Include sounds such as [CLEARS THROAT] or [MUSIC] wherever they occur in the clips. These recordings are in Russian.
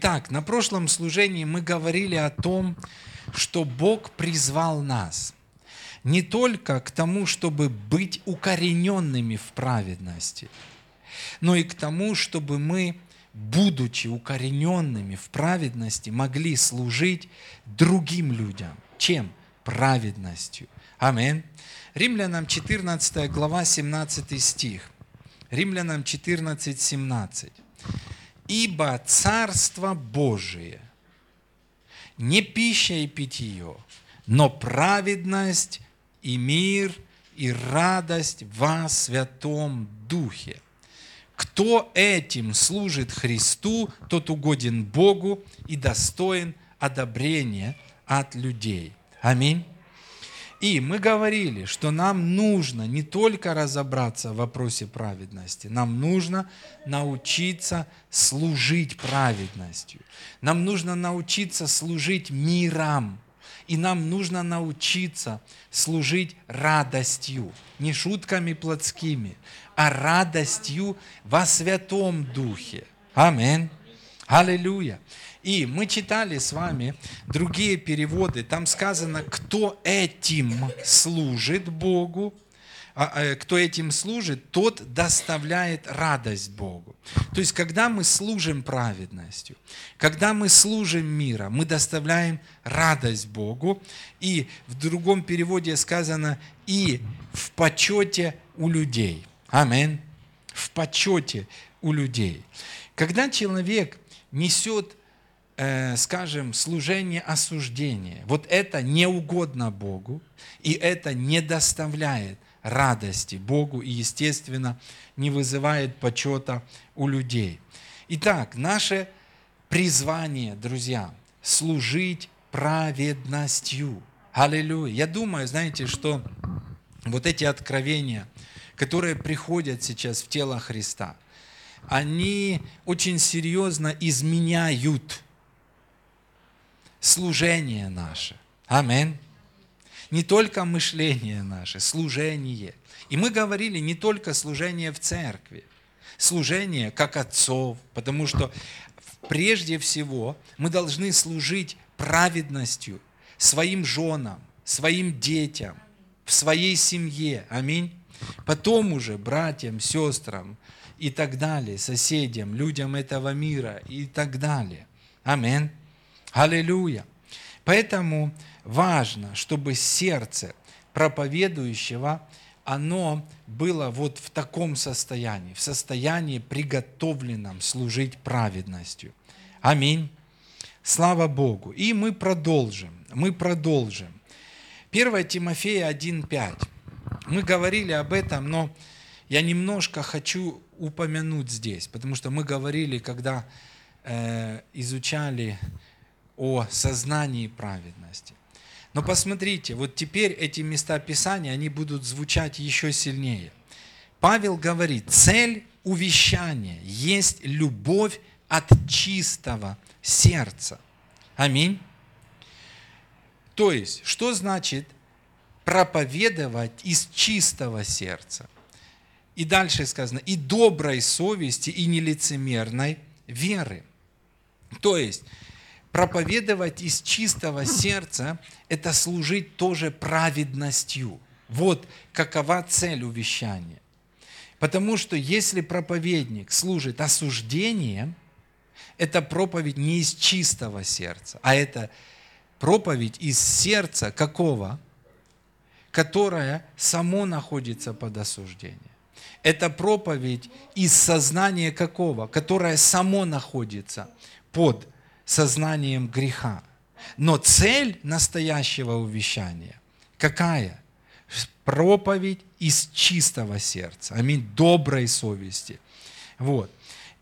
Итак, на прошлом служении мы говорили о том, что Бог призвал нас не только к тому, чтобы быть укорененными в праведности, но и к тому, чтобы мы, будучи укорененными в праведности, могли служить другим людям. Чем? Праведностью. Аминь. Римлянам 14 глава 17 стих. Римлянам 14, 17. Ибо Царство Божие не пища и питье, но праведность и мир и радость во Святом Духе. Кто этим служит Христу, тот угоден Богу и достоин одобрения от людей. Аминь. И мы говорили, что нам нужно не только разобраться в вопросе праведности, нам нужно научиться служить праведностью. Нам нужно научиться служить миром. И нам нужно научиться служить радостью, не шутками плотскими, а радостью во Святом Духе. Аминь. Аллилуйя. И мы читали с вами другие переводы. Там сказано, кто этим служит Богу, а, э, кто этим служит, тот доставляет радость Богу. То есть, когда мы служим праведностью, когда мы служим мира, мы доставляем радость Богу. И в другом переводе сказано «и в почете у людей». Аминь. В почете у людей. Когда человек несет э, скажем, служение осуждения. Вот это не угодно Богу, и это не доставляет радости Богу и, естественно, не вызывает почета у людей. Итак, наше призвание, друзья, служить праведностью. Аллилуйя. Я думаю, знаете, что вот эти откровения, которые приходят сейчас в тело Христа, они очень серьезно изменяют служение наше. Аминь. Не только мышление наше, служение. И мы говорили не только служение в церкви, служение как отцов, потому что прежде всего мы должны служить праведностью своим женам, своим детям, в своей семье. Аминь. Потом уже братьям, сестрам и так далее, соседям, людям этого мира и так далее. Аминь. Аллилуйя. Поэтому важно, чтобы сердце проповедующего, оно было вот в таком состоянии, в состоянии приготовленном служить праведностью. Аминь. Слава Богу. И мы продолжим, мы продолжим. 1 Тимофея 1.5. Мы говорили об этом, но я немножко хочу упомянуть здесь, потому что мы говорили, когда э, изучали о сознании праведности. Но посмотрите, вот теперь эти места Писания, они будут звучать еще сильнее. Павел говорит, цель увещания есть любовь от чистого сердца. Аминь. То есть, что значит проповедовать из чистого сердца? И дальше сказано, и доброй совести, и нелицемерной веры. То есть, проповедовать из чистого сердца – это служить тоже праведностью. Вот какова цель увещания. Потому что если проповедник служит осуждением, это проповедь не из чистого сердца, а это проповедь из сердца какого? Которое само находится под осуждением. Это проповедь из сознания какого? Которое само находится под сознанием греха. Но цель настоящего увещания какая? Проповедь из чистого сердца. Аминь. Доброй совести. Вот.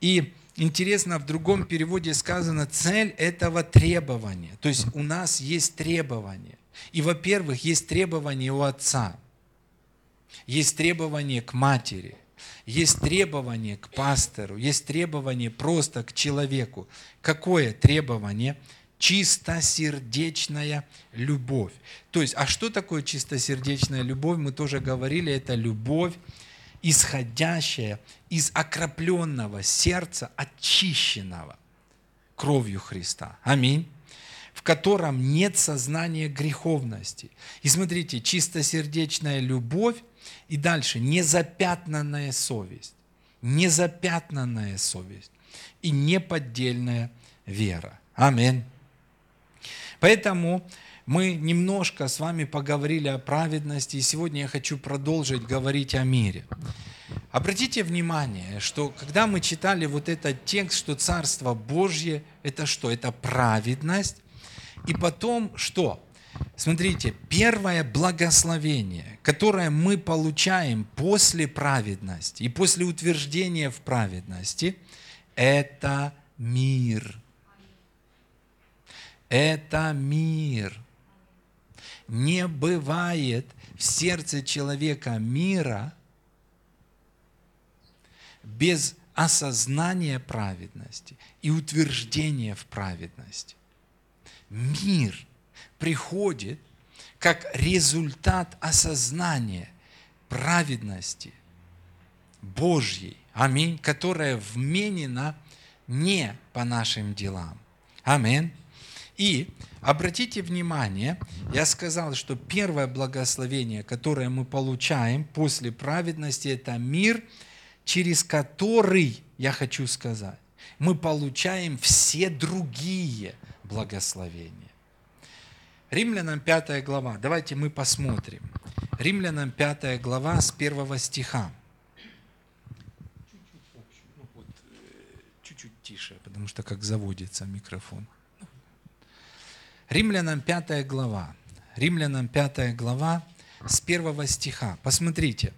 И интересно, в другом переводе сказано, цель этого требования. То есть у нас есть требования. И, во-первых, есть требования у отца. Есть требования к матери – есть требование к пастору, есть требование просто к человеку. Какое требование? Чистосердечная любовь. То есть, а что такое чистосердечная любовь? Мы тоже говорили, это любовь, исходящая из окропленного сердца, очищенного. кровью Христа. Аминь в котором нет сознания греховности. И смотрите, чистосердечная любовь и дальше незапятнанная совесть. Незапятнанная совесть и неподдельная вера. Аминь. Поэтому мы немножко с вами поговорили о праведности, и сегодня я хочу продолжить говорить о мире. Обратите внимание, что когда мы читали вот этот текст, что Царство Божье – это что? Это праведность. И потом что? Смотрите, первое благословение, которое мы получаем после праведности и после утверждения в праведности, это мир. Это мир. Не бывает в сердце человека мира без осознания праведности и утверждения в праведности. Мир приходит как результат осознания праведности Божьей, аминь, которая вменена не по нашим делам. Аминь. И обратите внимание, я сказал, что первое благословение, которое мы получаем после праведности, это мир, через который, я хочу сказать, мы получаем все другие благословения. Римлянам 5 глава. Давайте мы посмотрим. Римлянам 5 глава с 1 стиха. Чуть-чуть тише, потому что как заводится микрофон. Римлянам 5 глава. Римлянам 5 глава с 1 стиха. Посмотрите.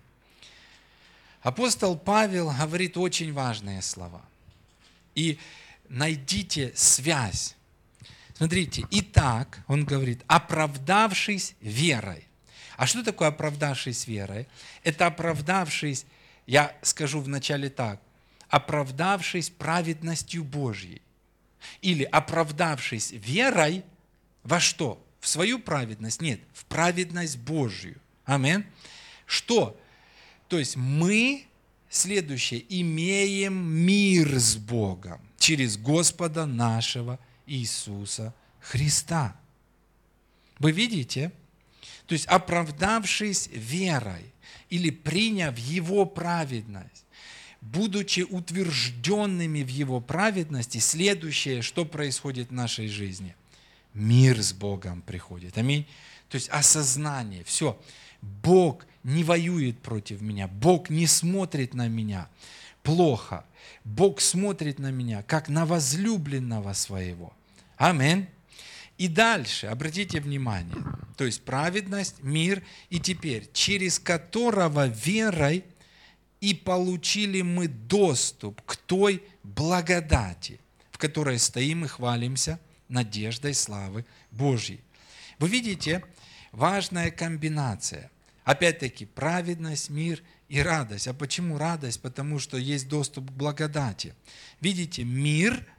Апостол Павел говорит очень важные слова. И найдите связь. Смотрите, итак, он говорит, оправдавшись верой. А что такое оправдавшись верой? Это оправдавшись, я скажу вначале так, оправдавшись праведностью Божьей. Или оправдавшись верой во что? В свою праведность? Нет, в праведность Божью. Амин. Что? То есть мы, следующее, имеем мир с Богом через Господа нашего Иисуса Христа. Вы видите? То есть оправдавшись верой или приняв Его праведность, будучи утвержденными в Его праведности, следующее, что происходит в нашей жизни? Мир с Богом приходит. Аминь. То есть осознание. Все. Бог не воюет против меня. Бог не смотрит на меня плохо. Бог смотрит на меня, как на возлюбленного своего. Аминь. И дальше, обратите внимание, то есть праведность, мир, и теперь, через которого верой и получили мы доступ к той благодати, в которой стоим и хвалимся надеждой славы Божьей. Вы видите, важная комбинация. Опять-таки, праведность, мир и радость. А почему радость? Потому что есть доступ к благодати. Видите, мир –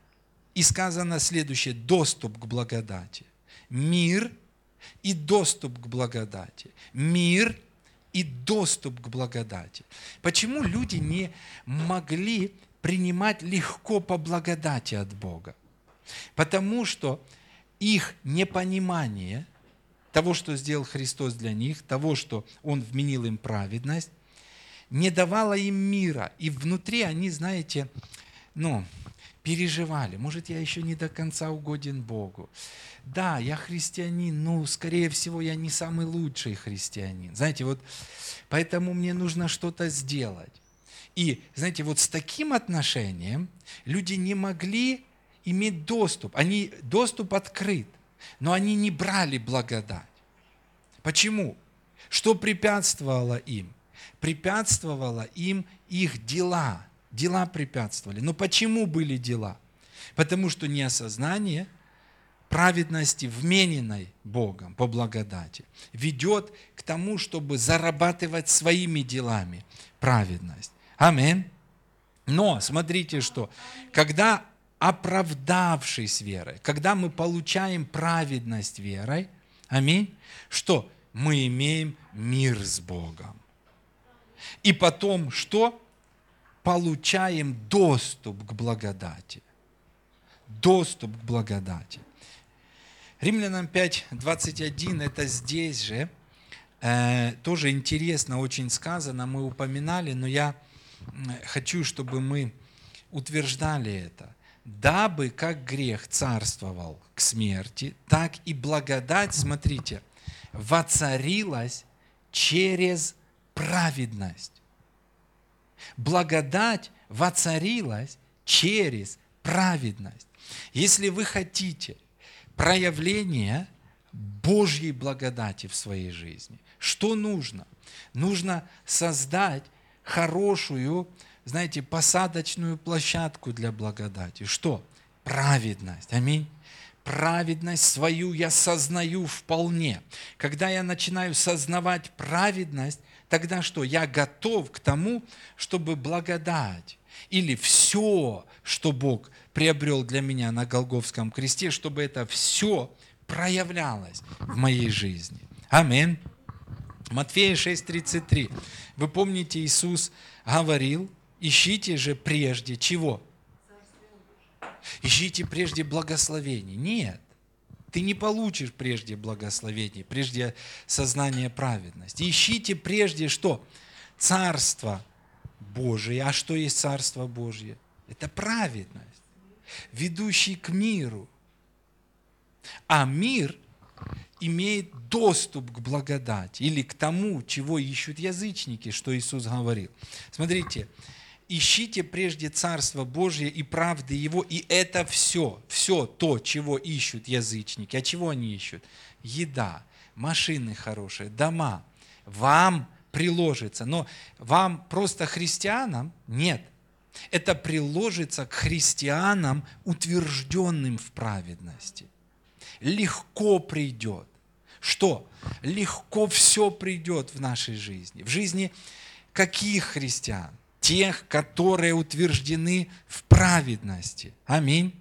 и сказано следующее, доступ к благодати. Мир и доступ к благодати. Мир и доступ к благодати. Почему люди не могли принимать легко по благодати от Бога? Потому что их непонимание того, что сделал Христос для них, того, что Он вменил им праведность, не давало им мира. И внутри они, знаете, ну, переживали. Может, я еще не до конца угоден Богу. Да, я христианин, но, скорее всего, я не самый лучший христианин. Знаете, вот поэтому мне нужно что-то сделать. И, знаете, вот с таким отношением люди не могли иметь доступ. Они, доступ открыт, но они не брали благодать. Почему? Что препятствовало им? Препятствовало им их дела – Дела препятствовали. Но почему были дела? Потому что неосознание праведности, вмененной Богом по благодати, ведет к тому, чтобы зарабатывать своими делами праведность. Аминь. Но смотрите, что когда оправдавшись верой, когда мы получаем праведность верой, аминь, что мы имеем мир с Богом. И потом что? Получаем доступ к благодати. доступ к благодати. Римлянам 5, 21, это здесь же, э, тоже интересно очень сказано, мы упоминали, но я хочу, чтобы мы утверждали это. Дабы как грех царствовал к смерти, так и благодать, смотрите, воцарилась через праведность. Благодать воцарилась через праведность. Если вы хотите проявления Божьей благодати в своей жизни, что нужно? Нужно создать хорошую, знаете, посадочную площадку для благодати. Что? Праведность. Аминь праведность свою я сознаю вполне. Когда я начинаю сознавать праведность, тогда что? Я готов к тому, чтобы благодать или все, что Бог приобрел для меня на Голговском кресте, чтобы это все проявлялось в моей жизни. Аминь. Матфея 6:33. Вы помните, Иисус говорил, ищите же прежде чего? Ищите прежде благословений. Нет, ты не получишь прежде благословений, прежде сознания праведности. Ищите прежде что? Царство Божие. А что есть Царство Божье? Это праведность, ведущий к миру. А мир имеет доступ к благодати или к тому, чего ищут язычники, что Иисус говорил. Смотрите, ищите прежде Царство Божье и правды Его, и это все, все то, чего ищут язычники. А чего они ищут? Еда, машины хорошие, дома. Вам приложится. Но вам просто христианам нет. Это приложится к христианам, утвержденным в праведности. Легко придет. Что? Легко все придет в нашей жизни. В жизни каких христиан? Тех, которые утверждены в праведности. Аминь.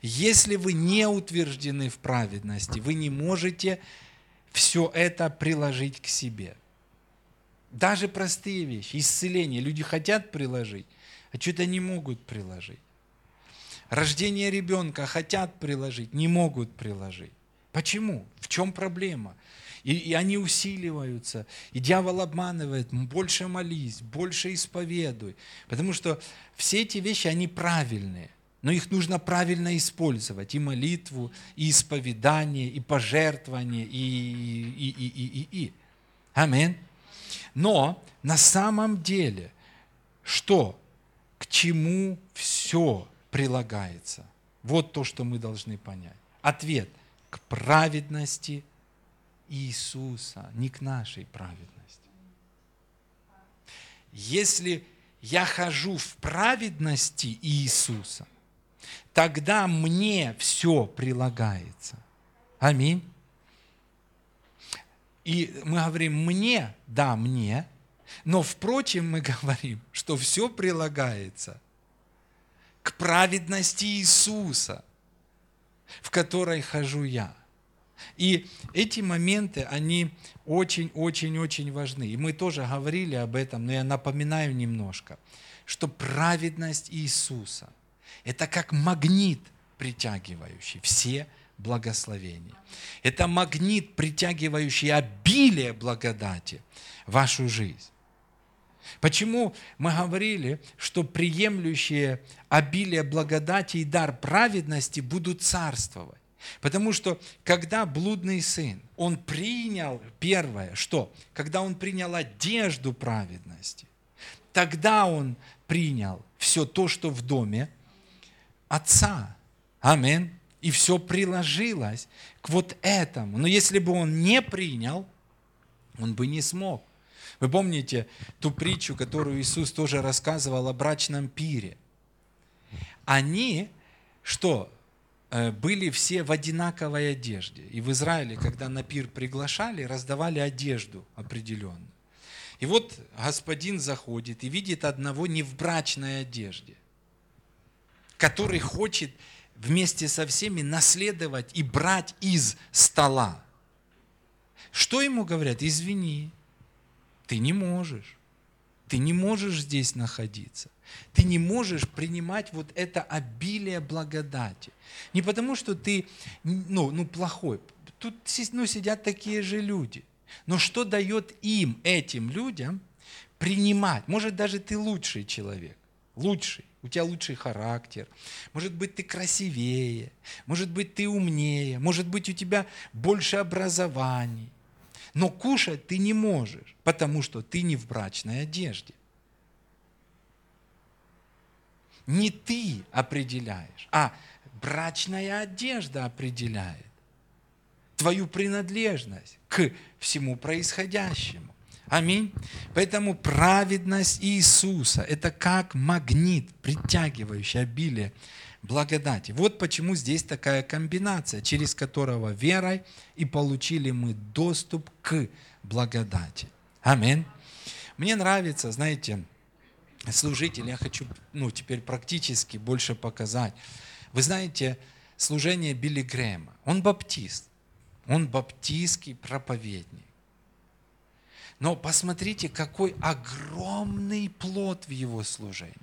Если вы не утверждены в праведности, вы не можете все это приложить к себе. Даже простые вещи, исцеление. Люди хотят приложить, а что-то не могут приложить. Рождение ребенка хотят приложить, не могут приложить. Почему? В чем проблема? И, и они усиливаются. И дьявол обманывает. Больше молись, больше исповедуй. Потому что все эти вещи, они правильные. Но их нужно правильно использовать. И молитву, и исповедание, и пожертвование, и, и, и, и, и, и. Аминь. Но на самом деле, что, к чему все прилагается? Вот то, что мы должны понять. Ответ к праведности Иисуса, не к нашей праведности. Если я хожу в праведности Иисуса, тогда мне все прилагается. Аминь. И мы говорим «мне», да, мне, но впрочем мы говорим, что все прилагается к праведности Иисуса, в которой хожу я. И эти моменты, они очень-очень-очень важны. И мы тоже говорили об этом, но я напоминаю немножко, что праведность Иисуса – это как магнит, притягивающий все благословения. Это магнит, притягивающий обилие благодати в вашу жизнь. Почему мы говорили, что приемлющие обилие благодати и дар праведности будут царствовать? Потому что когда блудный сын, он принял первое, что? Когда он принял одежду праведности, тогда он принял все то, что в доме отца. Аминь и все приложилось к вот этому. Но если бы он не принял, он бы не смог. Вы помните ту притчу, которую Иисус тоже рассказывал о брачном пире? Они, что, были все в одинаковой одежде. И в Израиле, когда на пир приглашали, раздавали одежду определенную. И вот господин заходит и видит одного не в брачной одежде, который хочет вместе со всеми наследовать и брать из стола. Что ему говорят? Извини, ты не можешь. Ты не можешь здесь находиться. Ты не можешь принимать вот это обилие благодати. Не потому, что ты ну, ну, плохой. Тут ну, сидят такие же люди. Но что дает им, этим людям, принимать? Может, даже ты лучший человек. Лучший. У тебя лучший характер. Может быть, ты красивее. Может быть, ты умнее. Может быть, у тебя больше образований. Но кушать ты не можешь, потому что ты не в брачной одежде. Не ты определяешь, а брачная одежда определяет твою принадлежность к всему происходящему. Аминь. Поэтому праведность Иисуса – это как магнит, притягивающий обилие благодати. Вот почему здесь такая комбинация, через которого верой и получили мы доступ к благодати. Аминь. Мне нравится, знаете, служитель, я хочу ну, теперь практически больше показать. Вы знаете, служение Билли Грэма. Он баптист. Он баптистский проповедник. Но посмотрите, какой огромный плод в его служении.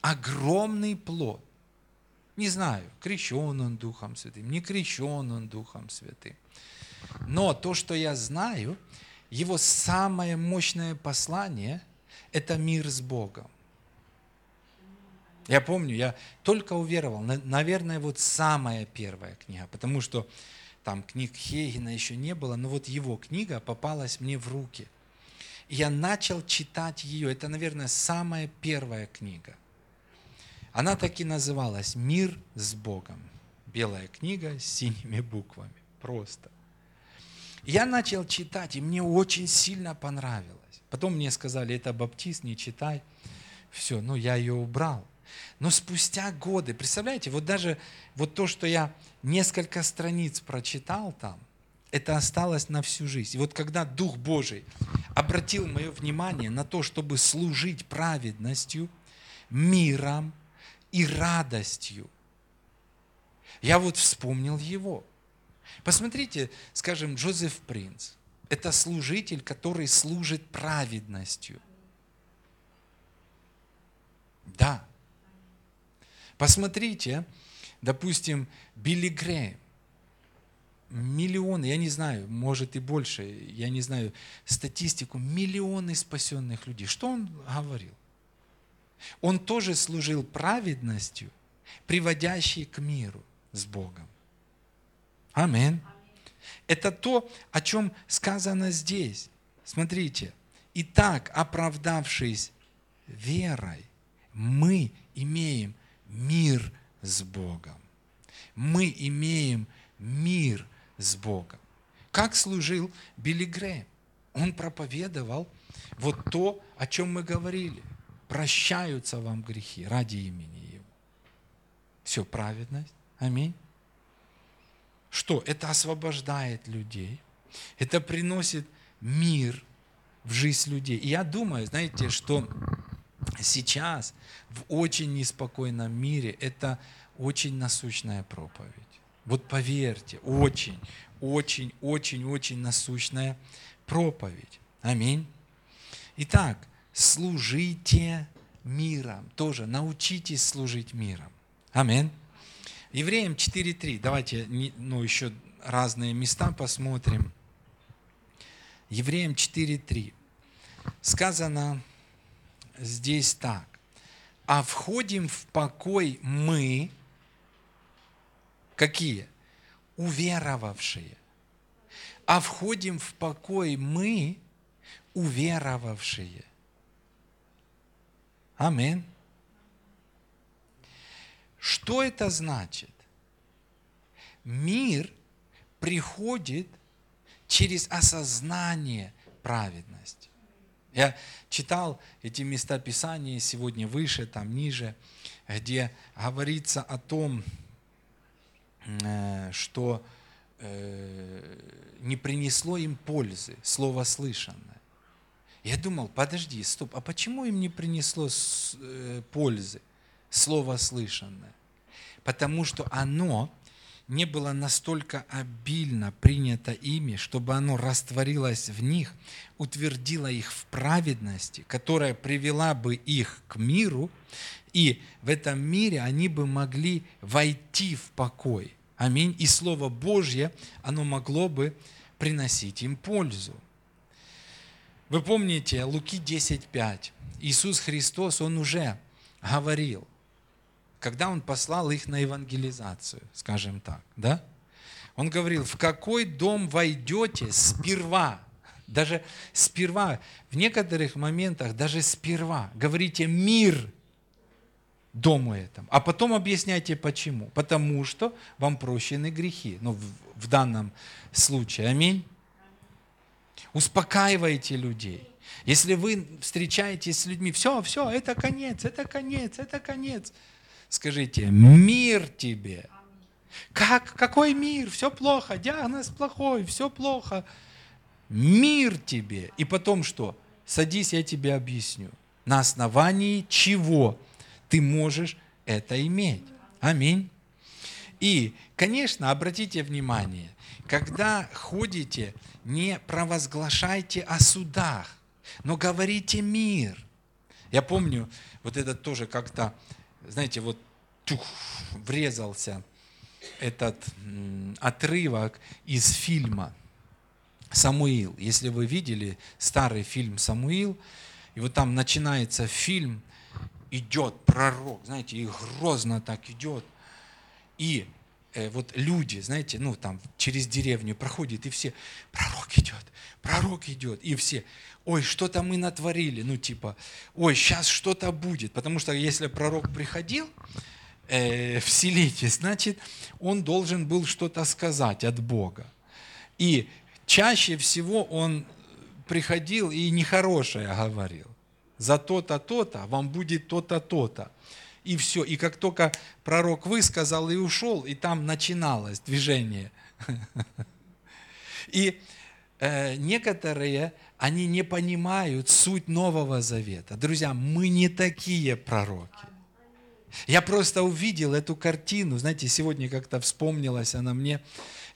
Огромный плод. Не знаю, крещен он Духом Святым, не крещен он Духом Святым. Но то, что я знаю, его самое мощное послание – это мир с Богом. Я помню, я только уверовал, наверное, вот самая первая книга, потому что там книг Хейгена еще не было, но вот его книга попалась мне в руки. И я начал читать ее. Это, наверное, самая первая книга. Она так и называлась «Мир с Богом». Белая книга с синими буквами. Просто. Я начал читать, и мне очень сильно понравилось. Потом мне сказали, это баптист, не читай. Все, ну я ее убрал. Но спустя годы, представляете, вот даже вот то, что я несколько страниц прочитал там, это осталось на всю жизнь. И вот когда Дух Божий обратил мое внимание на то, чтобы служить праведностью, миром и радостью, я вот вспомнил его. Посмотрите, скажем, Джозеф Принц. Это служитель, который служит праведностью. Да. Посмотрите, допустим, Билли Грэм. Миллионы, я не знаю, может и больше, я не знаю статистику, миллионы спасенных людей. Что он говорил? Он тоже служил праведностью, приводящей к миру с Богом. Амин. Это то, о чем сказано здесь. Смотрите. Итак, оправдавшись верой, мы имеем мир с Богом. Мы имеем мир с Богом. Как служил Билли Грэм? Он проповедовал вот то, о чем мы говорили. Прощаются вам грехи ради имени Его. Все, праведность. Аминь. Что? Это освобождает людей. Это приносит мир в жизнь людей. И я думаю, знаете, что сейчас в очень неспокойном мире это очень насущная проповедь. Вот поверьте, очень, очень, очень, очень насущная проповедь. Аминь. Итак, служите миром. Тоже научитесь служить миром. Аминь. Евреям 4.3. Давайте ну, еще разные места посмотрим. Евреям 4.3. Сказано здесь так. А входим в покой мы, какие? Уверовавшие. А входим в покой мы, уверовавшие. Аминь. Что это значит? Мир приходит через осознание праведности. Я читал эти места Писания сегодня выше, там ниже, где говорится о том, э, что э, не принесло им пользы слово слышанное. Я думал, подожди, стоп, а почему им не принесло э, пользы? слово слышанное. Потому что оно не было настолько обильно принято ими, чтобы оно растворилось в них, утвердило их в праведности, которая привела бы их к миру, и в этом мире они бы могли войти в покой. Аминь. И Слово Божье, оно могло бы приносить им пользу. Вы помните Луки 10.5. Иисус Христос, Он уже говорил – когда он послал их на евангелизацию, скажем так, да? Он говорил, в какой дом войдете сперва, даже сперва, в некоторых моментах даже сперва, говорите мир дому этому, а потом объясняйте почему. Потому что вам прощены грехи, ну, в, в данном случае, аминь. Успокаивайте людей. Если вы встречаетесь с людьми, все, все, это конец, это конец, это конец. Скажите, мир тебе. Как? Какой мир? Все плохо, диагноз плохой, все плохо. Мир тебе. И потом что? Садись, я тебе объясню. На основании чего ты можешь это иметь. Аминь. И, конечно, обратите внимание, когда ходите, не провозглашайте о судах, но говорите мир. Я помню, вот это тоже как-то знаете, вот тух, врезался этот отрывок из фильма «Самуил». Если вы видели старый фильм «Самуил», и вот там начинается фильм, идет пророк, знаете, и грозно так идет. И э, вот люди, знаете, ну там через деревню проходит, и все, пророк идет, пророк идет, и все, ой, что-то мы натворили, ну типа, ой, сейчас что-то будет. Потому что если пророк приходил э, в селите, значит, он должен был что-то сказать от Бога. И чаще всего он приходил и нехорошее говорил. За то-то, то-то, вам будет то-то, то-то. И все. И как только пророк высказал и ушел, и там начиналось движение. [LAUGHS] И э, некоторые они не понимают суть Нового Завета. Друзья, мы не такие пророки. Я просто увидел эту картину, знаете, сегодня как-то вспомнилась она мне.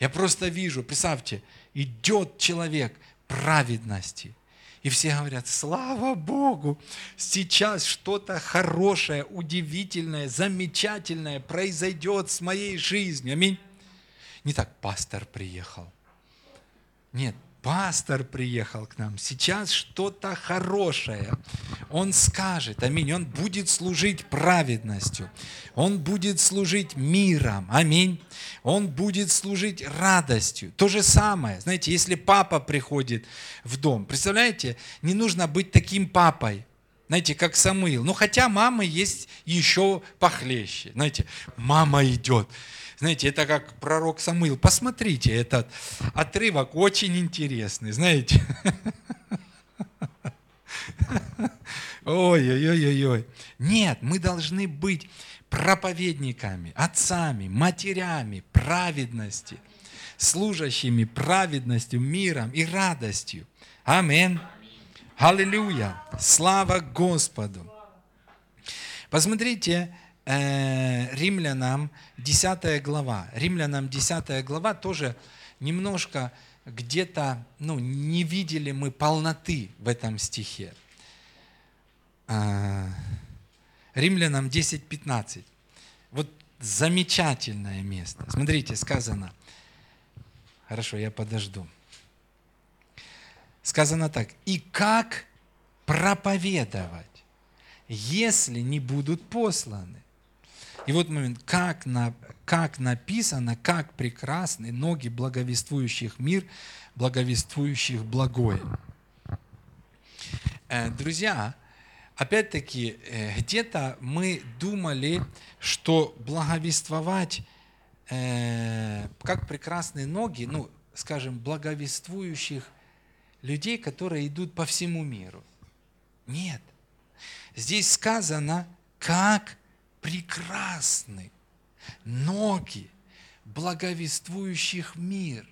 Я просто вижу, представьте, идет человек праведности. И все говорят, слава Богу, сейчас что-то хорошее, удивительное, замечательное произойдет с моей жизнью. Аминь. Не так, пастор приехал. Нет, пастор приехал к нам, сейчас что-то хорошее. Он скажет, аминь, он будет служить праведностью, он будет служить миром, аминь, он будет служить радостью. То же самое, знаете, если папа приходит в дом, представляете, не нужно быть таким папой, знаете, как Самуил. Ну, хотя мамы есть еще похлеще. Знаете, мама идет, знаете, это как пророк Самуил. Посмотрите, этот отрывок очень интересный, знаете. Ой-ой-ой-ой. Нет, мы должны быть проповедниками, отцами, матерями праведности, служащими праведностью, миром и радостью. Аминь. Аллилуйя. Слава Господу. Посмотрите, Э, римлянам 10 глава. Римлянам 10 глава тоже немножко где-то, ну, не видели мы полноты в этом стихе. Э, Римлянам 10.15. Вот замечательное место. Смотрите, сказано. Хорошо, я подожду. Сказано так. И как проповедовать, если не будут посланы? И вот момент, как, на, как написано, как прекрасны ноги благовествующих мир, благовествующих благое. Э, друзья, опять-таки, э, где-то мы думали, что благовествовать, э, как прекрасные ноги, ну, скажем, благовествующих людей, которые идут по всему миру. Нет. Здесь сказано, как прекрасны ноги благовествующих мир.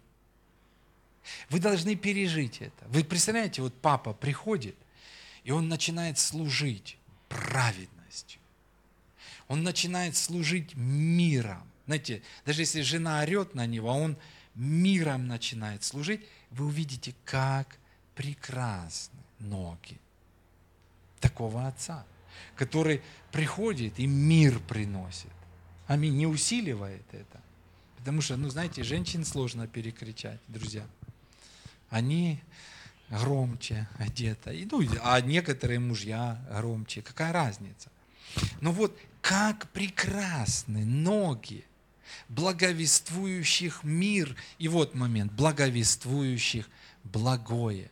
Вы должны пережить это. Вы представляете, вот папа приходит, и он начинает служить праведностью. Он начинает служить миром. Знаете, даже если жена орет на него, а он миром начинает служить, вы увидите, как прекрасны ноги такого отца, который приходит и мир приносит. Аминь. Не усиливает это. Потому что, ну, знаете, женщин сложно перекричать, друзья. Они громче где-то. Ну, а некоторые мужья громче. Какая разница? Но вот как прекрасны ноги благовествующих мир. И вот момент, благовествующих благое.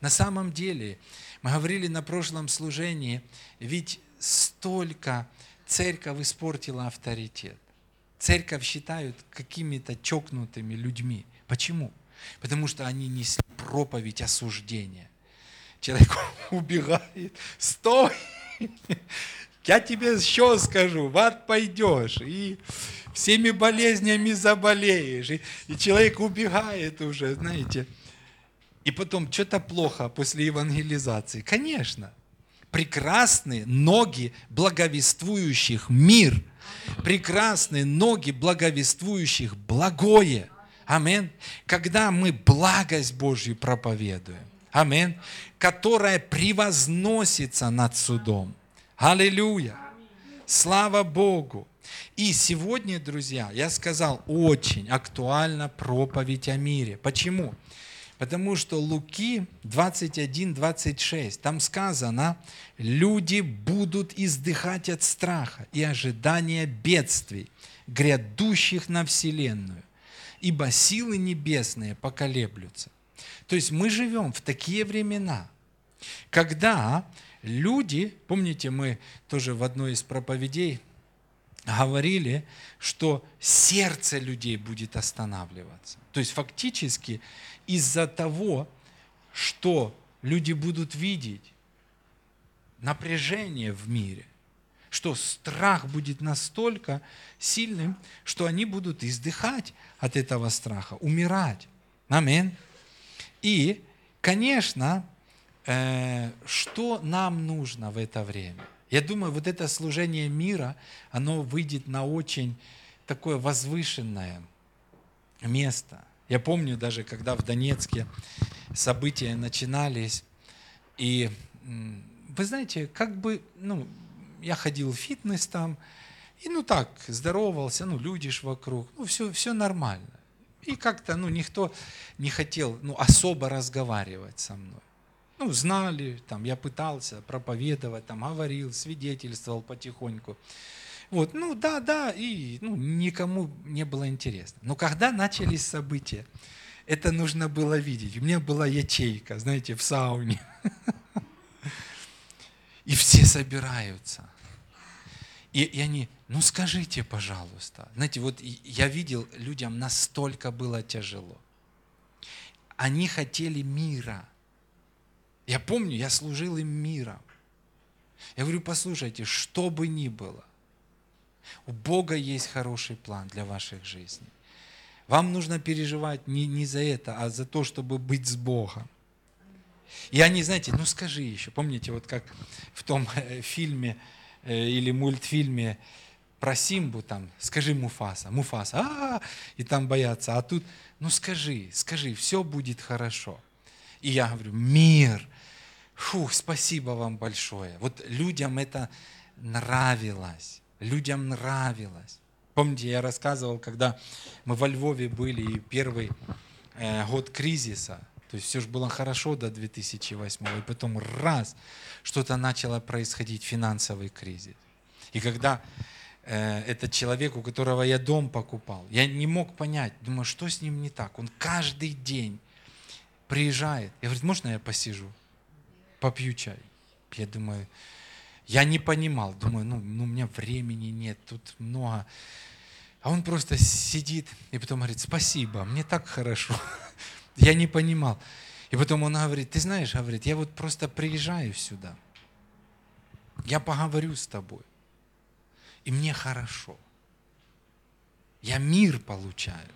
На самом деле, мы говорили на прошлом служении, ведь столько церковь испортила авторитет. Церковь считают какими-то чокнутыми людьми. Почему? Потому что они несли проповедь осуждения. Человек [LAUGHS] убегает, стой, я тебе еще скажу, в ад пойдешь, и всеми болезнями заболеешь. И, и человек убегает уже, знаете. И потом что-то плохо после евангелизации. Конечно, прекрасные ноги благовествующих мир, прекрасные ноги благовествующих благое. Амин. Когда мы благость Божью проповедуем. Амин. Которая превозносится над судом. Аллилуйя. Слава Богу. И сегодня, друзья, я сказал, очень актуальна проповедь о мире. Почему? Потому что Луки 21, 26, там сказано, люди будут издыхать от страха и ожидания бедствий, грядущих на вселенную, ибо силы небесные поколеблются. То есть мы живем в такие времена, когда люди, помните, мы тоже в одной из проповедей говорили, что сердце людей будет останавливаться. То есть фактически из-за того, что люди будут видеть напряжение в мире, что страх будет настолько сильным, что они будут издыхать от этого страха, умирать. Амин. И, конечно, э, что нам нужно в это время – я думаю, вот это служение мира, оно выйдет на очень такое возвышенное место. Я помню даже, когда в Донецке события начинались, и вы знаете, как бы, ну, я ходил в фитнес там, и ну так, здоровался, ну, люди ж вокруг, ну, все, все нормально. И как-то, ну, никто не хотел, ну, особо разговаривать со мной ну, знали, там, я пытался проповедовать, там, говорил, свидетельствовал потихоньку. Вот, ну да, да, и ну, никому не было интересно. Но когда начались события, это нужно было видеть. У меня была ячейка, знаете, в сауне. И все собираются. И, и они, ну скажите, пожалуйста. Знаете, вот я видел, людям настолько было тяжело. Они хотели мира. Я помню, я служил им миром. Я говорю, послушайте, что бы ни было, у Бога есть хороший план для ваших жизней. Вам нужно переживать не, не за это, а за то, чтобы быть с Богом. И они, знаете, ну скажи еще, помните, вот как в том э, фильме э, или мультфильме про Симбу, там, скажи Муфаса, Муфаса, а, -а, -а и там боятся, а тут, ну скажи, скажи, все будет хорошо. И я говорю, мир, Фух, спасибо вам большое. Вот людям это нравилось. Людям нравилось. Помните, я рассказывал, когда мы во Львове были, и первый э, год кризиса, то есть все же было хорошо до 2008, и потом раз, что-то начало происходить, финансовый кризис. И когда э, этот человек, у которого я дом покупал, я не мог понять, думаю, что с ним не так. Он каждый день приезжает. Я говорю, можно я посижу? попью чай. Я думаю, я не понимал, думаю, ну, ну у меня времени нет, тут много. А он просто сидит и потом говорит, спасибо, мне так хорошо. [LAUGHS] Я не понимал. И потом он говорит, ты знаешь, говорит, я вот просто приезжаю сюда, я поговорю с тобой, и мне хорошо. Я мир получаю.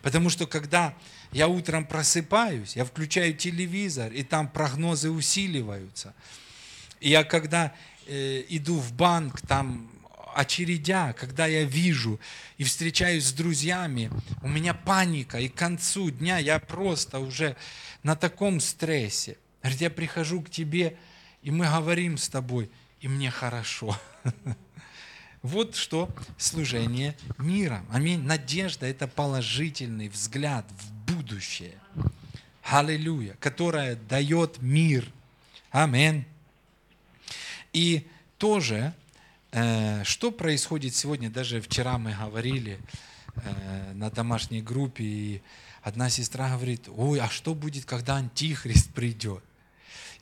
Потому что когда я утром просыпаюсь, я включаю телевизор, и там прогнозы усиливаются. Я когда э, иду в банк, там очередях, когда я вижу и встречаюсь с друзьями, у меня паника, и к концу дня я просто уже на таком стрессе. Говорит, я прихожу к тебе, и мы говорим с тобой, и мне хорошо. [LAUGHS] Вот что служение миром. Аминь. Надежда – это положительный взгляд в будущее. Аллилуйя. Которая дает мир. Аминь. И тоже, э, что происходит сегодня, даже вчера мы говорили э, на домашней группе, и одна сестра говорит, ой, а что будет, когда Антихрист придет?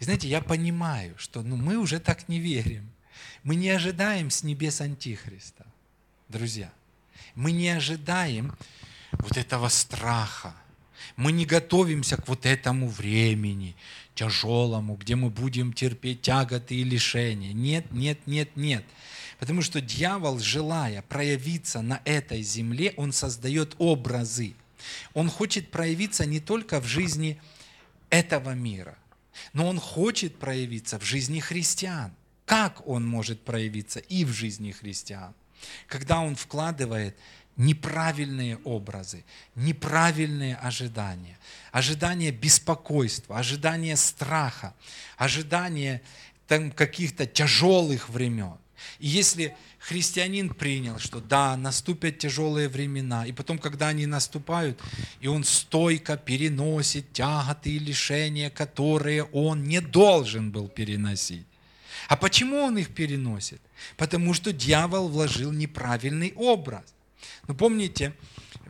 И знаете, я понимаю, что ну, мы уже так не верим. Мы не ожидаем с небес Антихриста, друзья. Мы не ожидаем вот этого страха. Мы не готовимся к вот этому времени тяжелому, где мы будем терпеть тяготы и лишения. Нет, нет, нет, нет. Потому что дьявол, желая проявиться на этой земле, он создает образы. Он хочет проявиться не только в жизни этого мира, но он хочет проявиться в жизни христиан. Как он может проявиться и в жизни христиан? Когда он вкладывает неправильные образы, неправильные ожидания, ожидания беспокойства, ожидания страха, ожидания там, каких-то тяжелых времен. И если христианин принял, что да, наступят тяжелые времена, и потом, когда они наступают, и он стойко переносит тяготы и лишения, которые он не должен был переносить, а почему он их переносит? Потому что дьявол вложил неправильный образ. Но помните,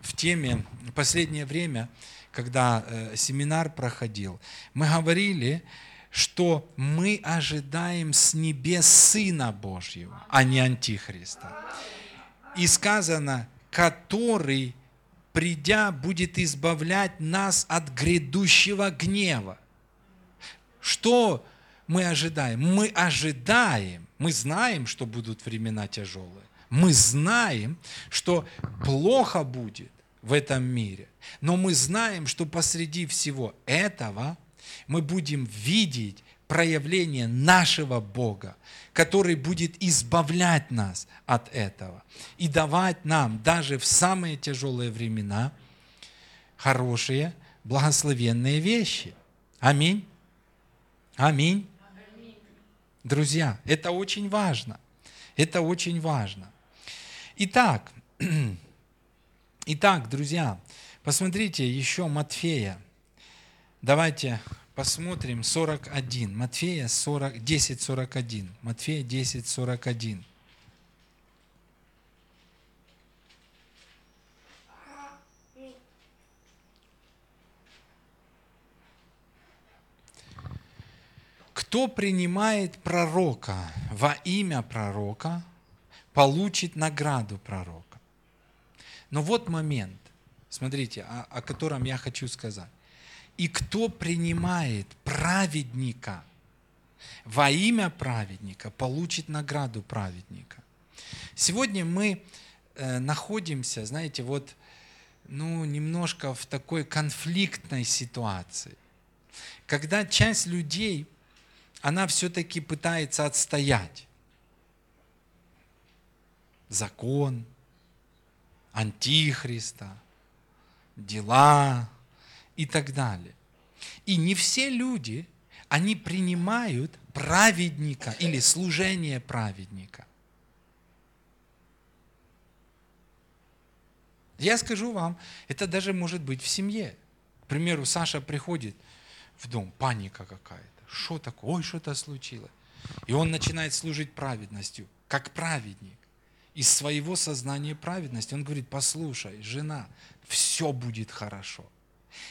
в теме последнее время, когда э, семинар проходил, мы говорили, что мы ожидаем с небес Сына Божьего, а не Антихриста. И сказано, который, придя, будет избавлять нас от грядущего гнева. Что мы ожидаем? Мы ожидаем, мы знаем, что будут времена тяжелые. Мы знаем, что плохо будет в этом мире. Но мы знаем, что посреди всего этого мы будем видеть проявление нашего Бога, который будет избавлять нас от этого и давать нам даже в самые тяжелые времена хорошие, благословенные вещи. Аминь. Аминь. Друзья, это очень важно. Это очень важно. Итак, [CLEARS THROAT] итак, друзья, посмотрите еще Матфея. Давайте посмотрим 41. Матфея 40, 10, 41. Матфея 10, 41. Кто принимает пророка во имя пророка, получит награду пророка. Но вот момент, смотрите, о, о котором я хочу сказать. И кто принимает праведника во имя праведника, получит награду праведника. Сегодня мы э, находимся, знаете, вот, ну, немножко в такой конфликтной ситуации, когда часть людей она все-таки пытается отстоять закон, антихриста, дела и так далее. И не все люди, они принимают праведника или служение праведника. Я скажу вам, это даже может быть в семье. К примеру, Саша приходит в дом, паника какая-то что такое, ой, что-то случилось. И он начинает служить праведностью, как праведник. Из своего сознания праведности он говорит, послушай, жена, все будет хорошо.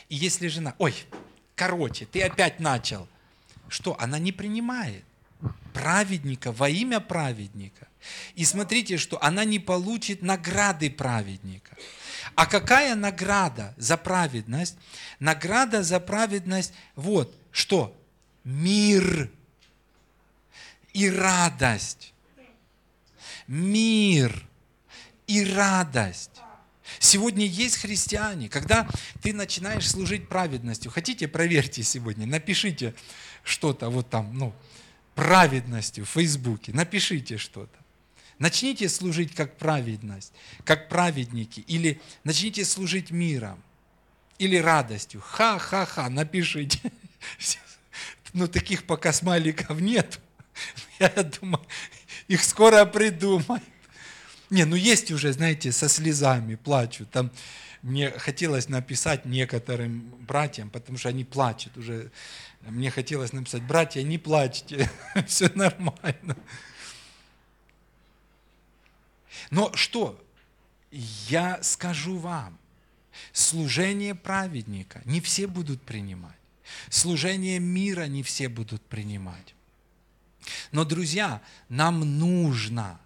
И если жена, ой, короче, ты опять начал, что? Она не принимает праведника во имя праведника. И смотрите, что она не получит награды праведника. А какая награда за праведность? Награда за праведность, вот, что? мир и радость. Мир и радость. Сегодня есть христиане, когда ты начинаешь служить праведностью. Хотите, проверьте сегодня, напишите что-то вот там, ну, праведностью в Фейсбуке, напишите что-то. Начните служить как праведность, как праведники, или начните служить миром, или радостью. Ха-ха-ха, напишите. [LAUGHS] Ну, таких пока смайликов нет. [LAUGHS] Я думаю, их скоро придумают. Не, ну есть уже, знаете, со слезами плачут. Там мне хотелось написать некоторым братьям, потому что они плачут уже. Мне хотелось написать, братья, не плачьте, [LAUGHS] все нормально. Но что? Я скажу вам, служение праведника не все будут принимать. Служение мира не все будут принимать. Но, друзья, нам нужно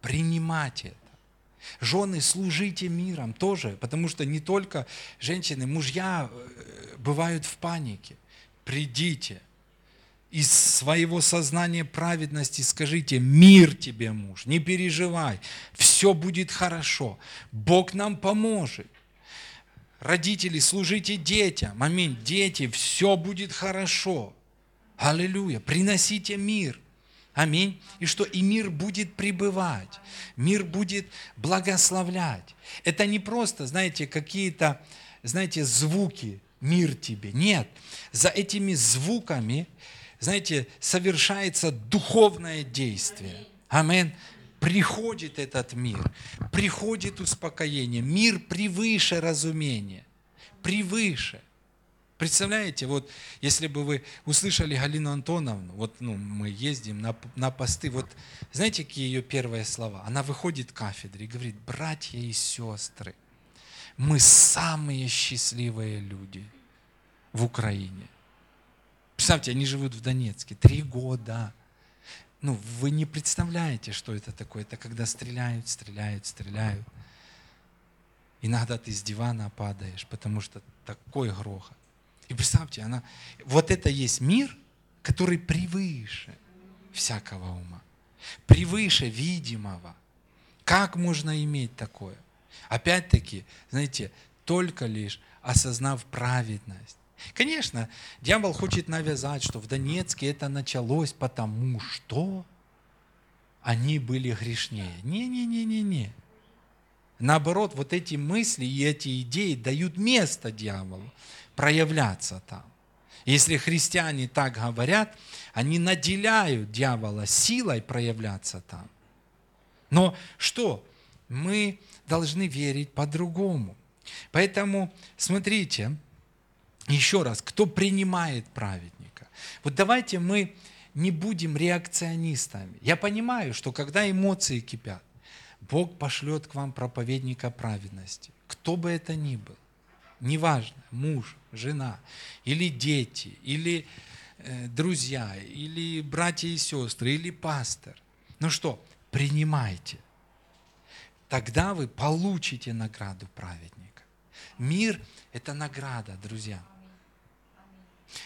принимать это. Жены, служите миром тоже, потому что не только женщины, мужья э, бывают в панике. Придите из своего сознания праведности скажите, мир тебе, муж, не переживай, все будет хорошо, Бог нам поможет. Родители, служите детям, аминь, дети, все будет хорошо. Аллилуйя, приносите мир. Аминь. И что и мир будет пребывать, мир будет благословлять. Это не просто, знаете, какие-то, знаете, звуки, мир тебе. Нет, за этими звуками, знаете, совершается духовное действие. Аминь. Приходит этот мир, приходит успокоение. Мир превыше разумения, превыше. Представляете, вот если бы вы услышали Галину Антоновну, вот ну, мы ездим на, на посты, вот знаете, какие ее первые слова? Она выходит к кафедре и говорит, братья и сестры, мы самые счастливые люди в Украине. Представьте, они живут в Донецке три года. Ну, вы не представляете, что это такое. Это когда стреляют, стреляют, стреляют. Иногда ты с дивана падаешь, потому что такой грохот. И представьте, она, вот это есть мир, который превыше всякого ума, превыше видимого. Как можно иметь такое? Опять-таки, знаете, только лишь осознав праведность. Конечно, дьявол хочет навязать, что в Донецке это началось потому, что они были грешнее. Не-не-не-не-не. Наоборот, вот эти мысли и эти идеи дают место дьяволу проявляться там. Если христиане так говорят, они наделяют дьявола силой проявляться там. Но что? Мы должны верить по-другому. Поэтому, смотрите, еще раз, кто принимает праведника? Вот давайте мы не будем реакционистами. Я понимаю, что когда эмоции кипят, Бог пошлет к вам проповедника праведности, кто бы это ни был неважно, муж, жена, или дети, или э, друзья, или братья и сестры, или пастор. Ну что, принимайте. Тогда вы получите награду праведника. Мир – это награда, друзья.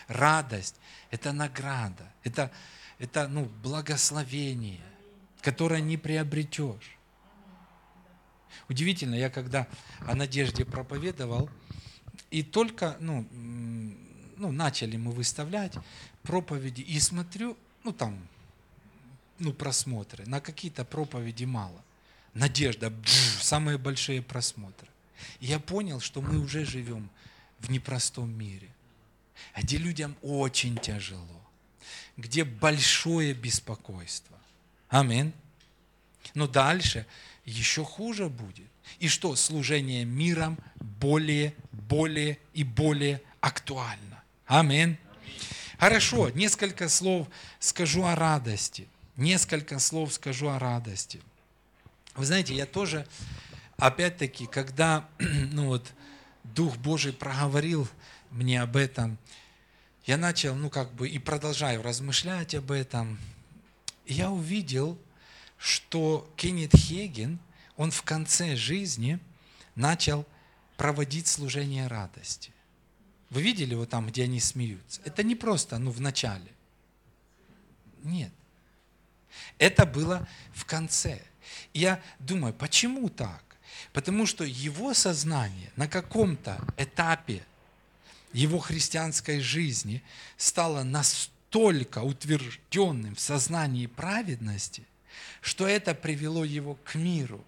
Радость – это награда, это, это ну, благословение, которое не приобретешь. Удивительно, я когда о надежде проповедовал, и только, ну, ну, начали мы выставлять проповеди, и смотрю, ну, там, ну, просмотры, на какие-то проповеди мало. Надежда, бжж, самые большие просмотры. И я понял, что мы уже живем в непростом мире, где людям очень тяжело, где большое беспокойство. Аминь. Но дальше еще хуже будет. И что? Служение миром более, более и более актуально. Аминь. Хорошо, несколько слов скажу о радости. Несколько слов скажу о радости. Вы знаете, я тоже, опять-таки, когда [CLEARS THROAT] ну вот, Дух Божий проговорил мне об этом, я начал, ну как бы, и продолжаю размышлять об этом. Я увидел, что Кеннет Хеген – он в конце жизни начал проводить служение радости. Вы видели его там, где они смеются? Это не просто, ну, в начале. Нет. Это было в конце. Я думаю, почему так? Потому что его сознание на каком-то этапе его христианской жизни стало настолько утвержденным в сознании праведности, что это привело его к миру.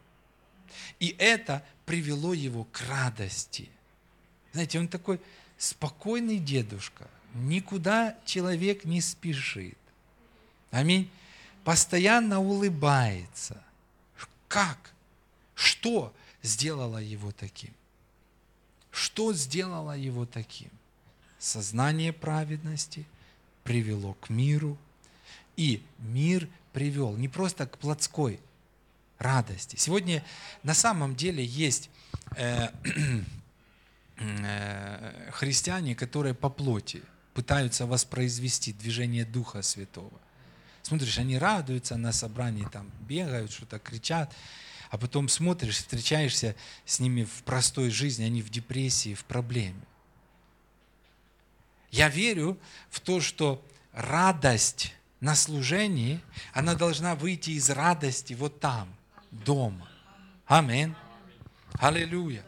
И это привело его к радости. Знаете, он такой спокойный дедушка. Никуда человек не спешит. Аминь. Постоянно улыбается. Как? Что сделало его таким? Что сделало его таким? Сознание праведности привело к миру, и мир привел не просто к плотской радости. Сегодня на самом деле есть э, [CLEARS THROAT] э, христиане, которые по плоти пытаются воспроизвести движение Духа Святого. Смотришь, они радуются на собрании, там бегают, что-то кричат, а потом смотришь, встречаешься с ними в простой жизни, они в депрессии, в проблеме. Я верю в то, что радость на служении, она должна выйти из радости вот там, дома. Аминь. Аллилуйя.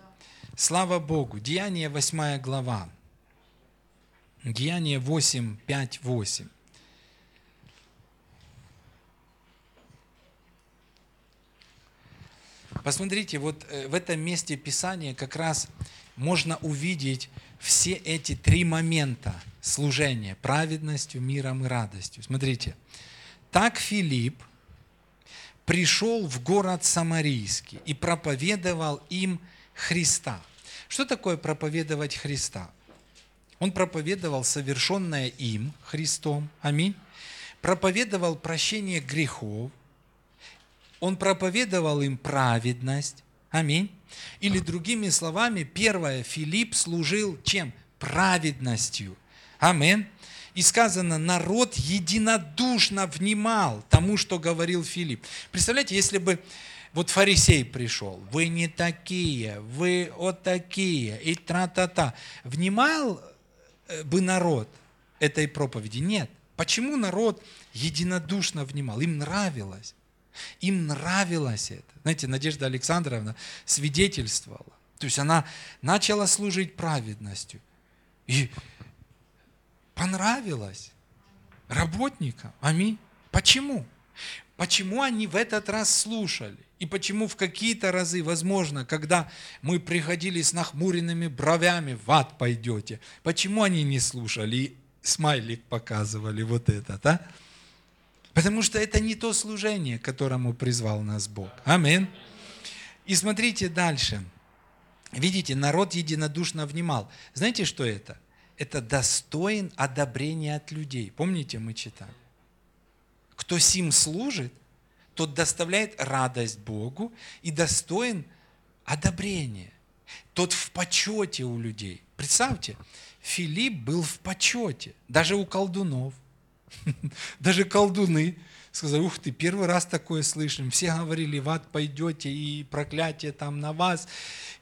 Слава Богу. Деяние 8 глава. Деяние 8, 5, 8. Посмотрите, вот э, в этом месте Писания как раз можно увидеть все эти три момента служения праведностью, миром и радостью. Смотрите, так Филипп пришел в город Самарийский и проповедовал им Христа. Что такое проповедовать Христа? Он проповедовал совершенное им, Христом, аминь, проповедовал прощение грехов, он проповедовал им праведность, аминь, или другими словами, первое, Филипп служил чем? Праведностью. Амин. И сказано, народ единодушно внимал тому, что говорил Филипп. Представляете, если бы вот фарисей пришел, вы не такие, вы вот такие, и тра-та-та. Внимал э, бы народ этой проповеди? Нет. Почему народ единодушно внимал? Им нравилось. Им нравилось это. Знаете, Надежда Александровна свидетельствовала. То есть она начала служить праведностью. И понравилось работникам. Аминь. Почему? Почему они в этот раз слушали? И почему в какие-то разы, возможно, когда мы приходили с нахмуренными бровями, в ад пойдете, почему они не слушали и смайлик показывали вот этот, а? Потому что это не то служение, к которому призвал нас Бог. Амин. И смотрите дальше. Видите, народ единодушно внимал. Знаете, что это? Это достоин одобрения от людей. Помните, мы читали? Кто сим служит, тот доставляет радость Богу и достоин одобрения. Тот в почете у людей. Представьте, Филипп был в почете, даже у колдунов. [LAUGHS] Даже колдуны сказали, ух ты, первый раз такое слышим. Все говорили, в ад пойдете, и проклятие там на вас,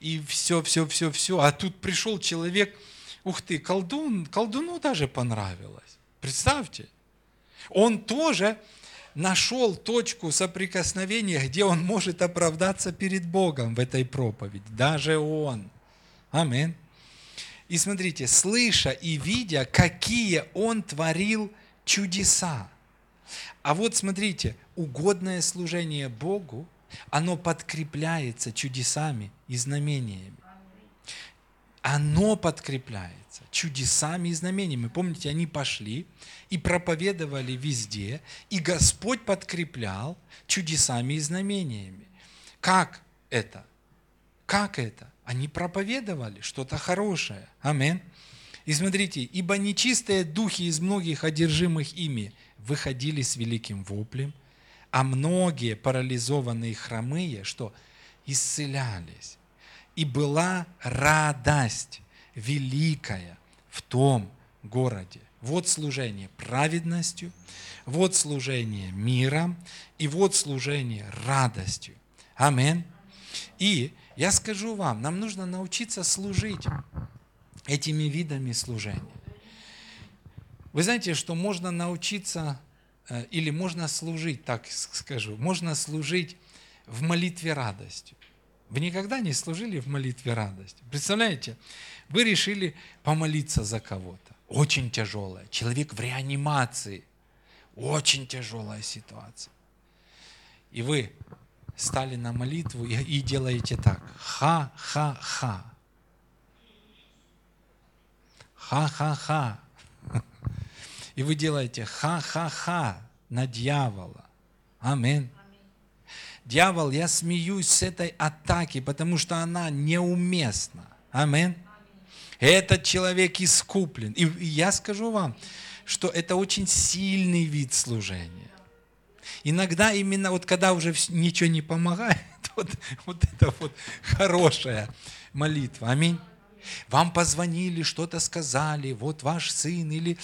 и все, все, все, все. А тут пришел человек, ух ты, колдун, колдуну даже понравилось. Представьте. Он тоже нашел точку соприкосновения, где он может оправдаться перед Богом в этой проповеди. Даже он. Аминь. И смотрите, слыша и видя, какие он творил чудеса. А вот смотрите, угодное служение Богу, оно подкрепляется чудесами и знамениями. Оно подкрепляется чудесами и знамениями. Помните, они пошли и проповедовали везде, и Господь подкреплял чудесами и знамениями. Как это? Как это? Они проповедовали что-то хорошее. Аминь. И смотрите, ибо нечистые духи из многих одержимых ими выходили с великим воплем, а многие парализованные хромые, что исцелялись. И была радость великая в том городе. Вот служение праведностью, вот служение миром, и вот служение радостью. Аминь. И я скажу вам, нам нужно научиться служить этими видами служения. Вы знаете, что можно научиться э, или можно служить, так скажу, можно служить в молитве радостью. Вы никогда не служили в молитве радостью? Представляете, вы решили помолиться за кого-то. Очень тяжелая. Человек в реанимации. Очень тяжелая ситуация. И вы стали на молитву и, и делаете так. Ха-ха-ха. Ха-ха-ха. И вы делаете ха-ха-ха на дьявола. Аминь. Дьявол, я смеюсь с этой атаки, потому что она неуместна. Аминь. Этот человек искуплен. И я скажу вам, что это очень сильный вид служения. Иногда именно вот когда уже ничего не помогает, [LAUGHS] вот, вот это вот хорошая молитва. Аминь. Вам позвонили, что-то сказали, вот ваш сын или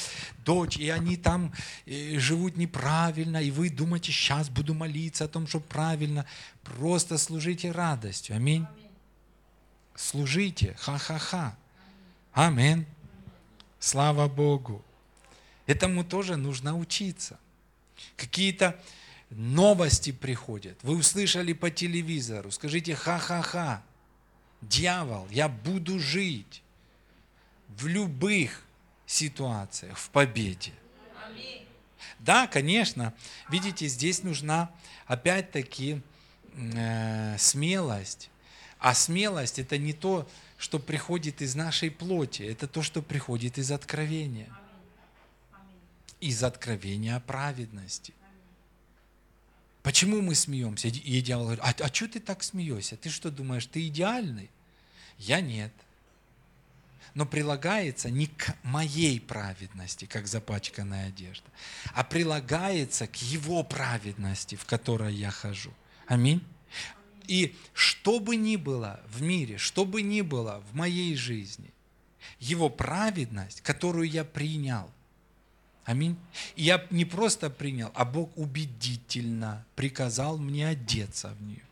дочь, и они там э, живут неправильно, и вы думаете, сейчас буду молиться о том, что правильно. Просто служите радостью. Аминь. Служите. Ха-ха-ха. Аминь. Слава Богу. Этому тоже нужно учиться. Какие-то новости приходят. Вы услышали по телевизору, скажите ха-ха-ха. Дьявол, я буду жить в любых ситуациях, в победе. Да, конечно. Видите, здесь нужна опять-таки э, смелость. А смелость это не то, что приходит из нашей плоти, это то, что приходит из откровения. Из откровения о праведности. Почему мы смеемся? И дьявол говорит, а, а что ты так смеешься? Ты что думаешь, ты идеальный? Я нет. Но прилагается не к моей праведности, как запачканная одежда, а прилагается к его праведности, в которой я хожу. Аминь. И что бы ни было в мире, что бы ни было в моей жизни, его праведность, которую я принял, Аминь. И я не просто принял, а Бог убедительно приказал мне одеться в нее.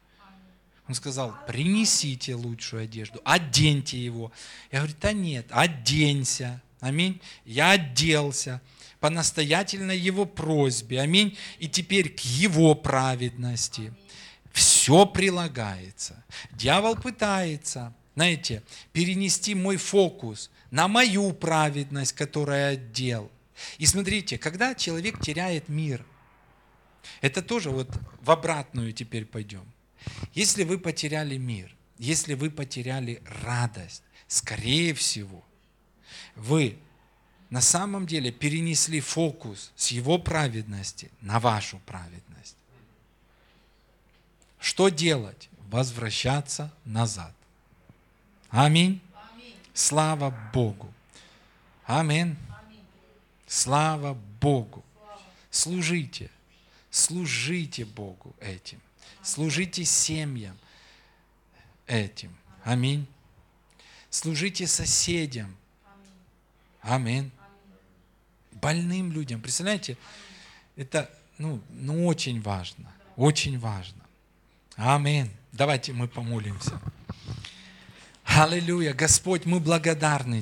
Он сказал, принесите лучшую одежду, оденьте его. Я говорю, да нет, оденься. Аминь. Я оделся по настоятельной его просьбе. Аминь. И теперь к его праведности. Все прилагается. Дьявол пытается, знаете, перенести мой фокус на мою праведность, которую я одел. И смотрите, когда человек теряет мир, это тоже вот в обратную теперь пойдем. Если вы потеряли мир, если вы потеряли радость, скорее всего, вы на самом деле перенесли фокус с его праведности на вашу праведность. Что делать? Возвращаться назад. Аминь. Слава Богу. Аминь. Слава Богу. Служите. Служите Богу этим. Служите семьям этим. Аминь. Служите соседям. Аминь. Больным людям. Представляете, это ну, ну, очень важно. Очень важно. Аминь. Давайте мы помолимся. Аллилуйя. Господь, мы благодарны